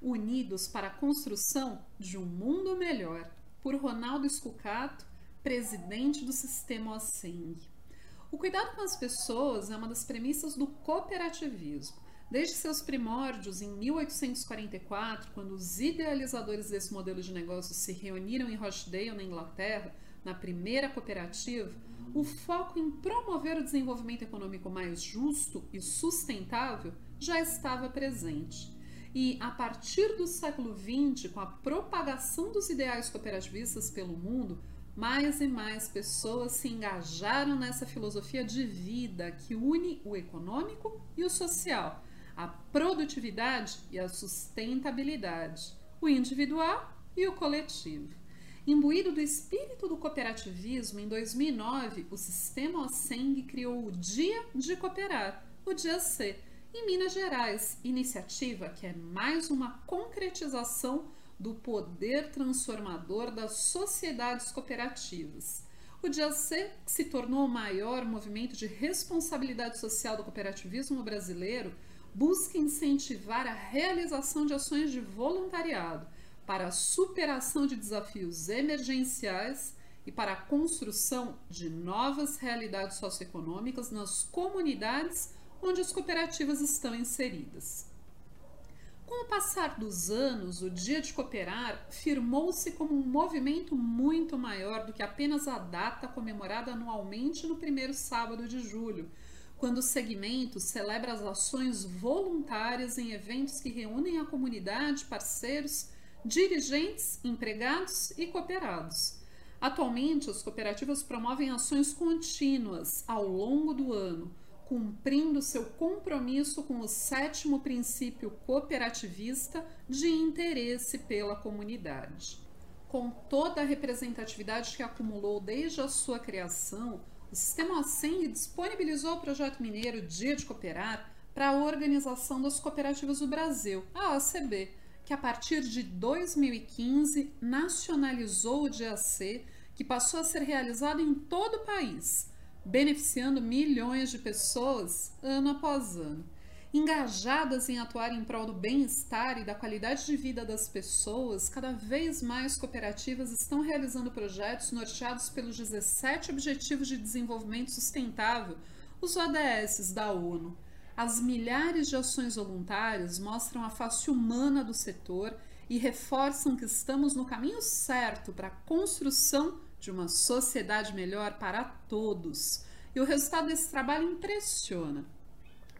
Unidos para a construção de um mundo melhor, por Ronaldo Scucato, presidente do Sistema OSENG. O cuidado com as pessoas é uma das premissas do cooperativismo. Desde seus primórdios, em 1844, quando os idealizadores desse modelo de negócio se reuniram em Rochdale, na Inglaterra, na primeira cooperativa, o foco em promover o desenvolvimento econômico mais justo e sustentável já estava presente. E a partir do século XX, com a propagação dos ideais cooperativistas pelo mundo, mais e mais pessoas se engajaram nessa filosofia de vida que une o econômico e o social, a produtividade e a sustentabilidade, o individual e o coletivo. Imbuído do espírito do cooperativismo, em 2009, o sistema OSENG criou o Dia de Cooperar, o Dia C, em Minas Gerais, iniciativa que é mais uma concretização do poder transformador das sociedades cooperativas. O Dia se tornou o maior movimento de responsabilidade social do cooperativismo brasileiro, busca incentivar a realização de ações de voluntariado para a superação de desafios emergenciais e para a construção de novas realidades socioeconômicas nas comunidades onde as cooperativas estão inseridas. Com o passar dos anos, o Dia de Cooperar firmou-se como um movimento muito maior do que apenas a data comemorada anualmente no primeiro sábado de julho, quando o segmento celebra as ações voluntárias em eventos que reúnem a comunidade, parceiros, dirigentes, empregados e cooperados. Atualmente, as cooperativas promovem ações contínuas ao longo do ano, cumprindo seu compromisso com o sétimo princípio cooperativista de interesse pela comunidade. Com toda a representatividade que acumulou desde a sua criação, o Sistema OSENG disponibilizou o projeto mineiro Dia de Cooperar para a Organização das Cooperativas do Brasil, a OCB, que a partir de 2015 nacionalizou o DAC, que passou a ser realizado em todo o país, beneficiando milhões de pessoas ano após ano. Engajadas em atuar em prol do bem-estar e da qualidade de vida das pessoas, cada vez mais cooperativas estão realizando projetos norteados pelos 17 Objetivos de Desenvolvimento Sustentável, os ODS da ONU as milhares de ações voluntárias mostram a face humana do setor e reforçam que estamos no caminho certo para a construção de uma sociedade melhor para todos. E o resultado desse trabalho impressiona.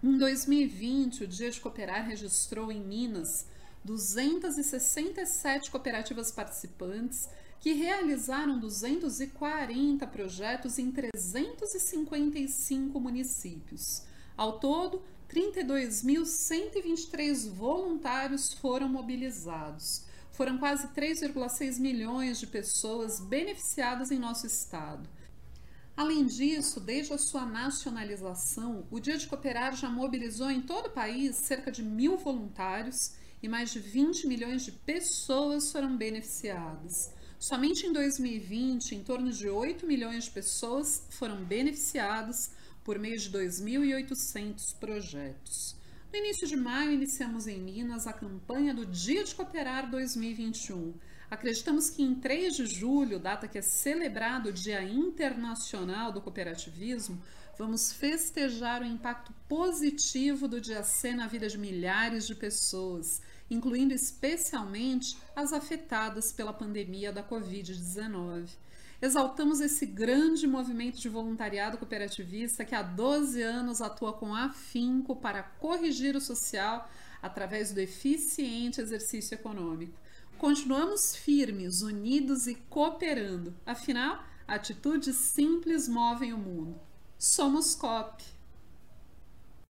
Em 2020, o Dia de Cooperar registrou em Minas 267 cooperativas participantes que realizaram 240 projetos em 355 municípios. Ao todo, 32.123 voluntários foram mobilizados. Foram quase 3,6 milhões de pessoas beneficiadas em nosso estado. Além disso, desde a sua nacionalização, o Dia de Cooperar já mobilizou em todo o país cerca de mil voluntários e mais de 20 milhões de pessoas foram beneficiadas. Somente em 2020, em torno de 8 milhões de pessoas foram beneficiadas por meio de 2.800 projetos. No início de maio, iniciamos em Minas a campanha do Dia de Cooperar 2021. Acreditamos que em 3 de julho, data que é celebrado o Dia Internacional do Cooperativismo, vamos festejar o impacto positivo do Dia C na vida de milhares de pessoas, incluindo especialmente as afetadas pela pandemia da Covid-19. Exaltamos esse grande movimento de voluntariado cooperativista que há 12 anos atua com afinco para corrigir o social através do eficiente exercício econômico. Continuamos firmes, unidos e cooperando. Afinal, atitudes simples movem o mundo. Somos COP.